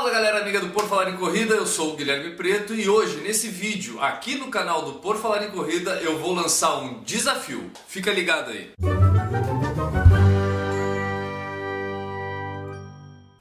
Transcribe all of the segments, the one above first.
Fala galera amiga do Por Falar em Corrida, eu sou o Guilherme Preto e hoje nesse vídeo aqui no canal do Por Falar em Corrida eu vou lançar um desafio. Fica ligado aí.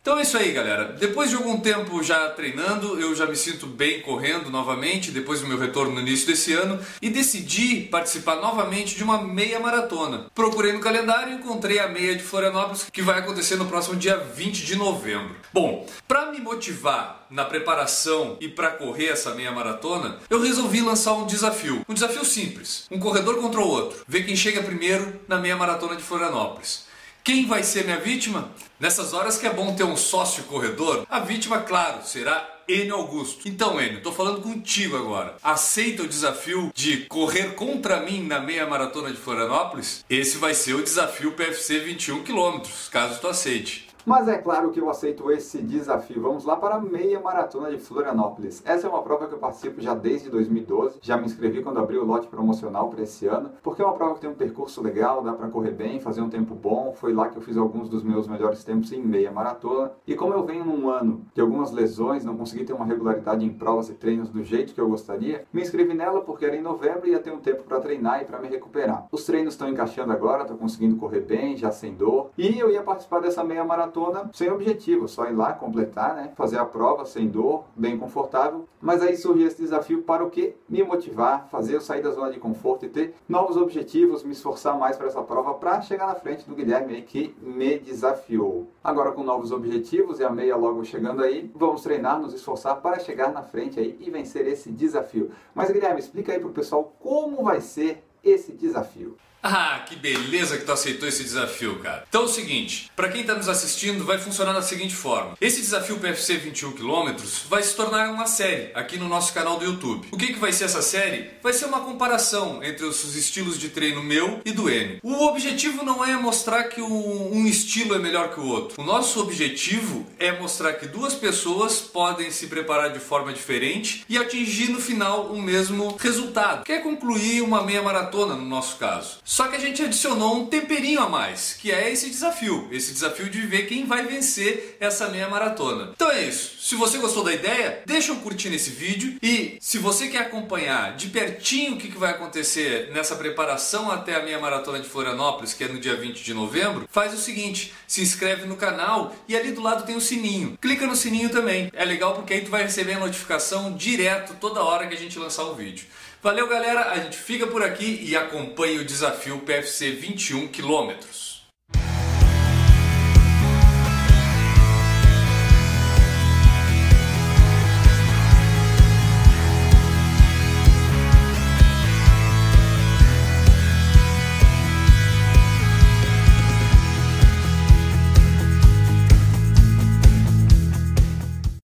Então é isso aí, galera. Depois de algum tempo já treinando, eu já me sinto bem correndo novamente, depois do meu retorno no início desse ano, e decidi participar novamente de uma meia maratona. Procurei no calendário e encontrei a meia de Florianópolis, que vai acontecer no próximo dia 20 de novembro. Bom, para me motivar na preparação e para correr essa meia maratona, eu resolvi lançar um desafio. Um desafio simples, um corredor contra o outro. Ver quem chega primeiro na meia maratona de Florianópolis. Quem vai ser minha vítima? Nessas horas que é bom ter um sócio corredor, a vítima, claro, será Enio Augusto. Então, Enio, tô falando contigo agora. Aceita o desafio de correr contra mim na meia maratona de Florianópolis? Esse vai ser o desafio PFC 21 km, caso tu aceite. Mas é claro que eu aceito esse desafio. Vamos lá para a meia maratona de Florianópolis. Essa é uma prova que eu participo já desde 2012. Já me inscrevi quando abri o lote promocional para esse ano, porque é uma prova que tem um percurso legal, dá para correr bem, fazer um tempo bom. Foi lá que eu fiz alguns dos meus melhores tempos em meia maratona. E como eu venho num ano de algumas lesões, não consegui ter uma regularidade em provas e treinos do jeito que eu gostaria, me inscrevi nela porque era em novembro e ia ter um tempo para treinar e para me recuperar. Os treinos estão encaixando agora, estou conseguindo correr bem, já sem dor. E eu ia participar dessa meia maratona maratona sem objetivo, só ir lá completar, né? Fazer a prova sem dor, bem confortável. Mas aí surgiu esse desafio para o que? Me motivar, fazer eu sair da zona de conforto e ter novos objetivos, me esforçar mais para essa prova para chegar na frente do Guilherme aí que me desafiou. Agora com novos objetivos e a meia logo chegando aí, vamos treinar, nos esforçar para chegar na frente aí e vencer esse desafio. Mas Guilherme, explica aí pro pessoal como vai ser esse desafio. Ah, que beleza que tu aceitou esse desafio, cara. Então é o seguinte, para quem está nos assistindo, vai funcionar da seguinte forma. Esse desafio PFC 21 km vai se tornar uma série aqui no nosso canal do YouTube. O que, que vai ser essa série? Vai ser uma comparação entre os estilos de treino meu e do N. O objetivo não é mostrar que um estilo é melhor que o outro. O nosso objetivo é mostrar que duas pessoas podem se preparar de forma diferente e atingir no final o mesmo resultado, que é concluir uma meia maratona no nosso caso. Só que a gente adicionou um temperinho a mais, que é esse desafio, esse desafio de ver quem vai vencer essa meia maratona. Então é isso. Se você gostou da ideia, deixa um curtir nesse vídeo e se você quer acompanhar de pertinho o que vai acontecer nessa preparação até a meia maratona de Florianópolis, que é no dia 20 de novembro, faz o seguinte, se inscreve no canal e ali do lado tem o sininho. Clica no sininho também. É legal porque aí tu vai receber a notificação direto toda hora que a gente lançar o vídeo. Valeu, galera. A gente fica por aqui e acompanha o desafio PFC 21 quilômetros.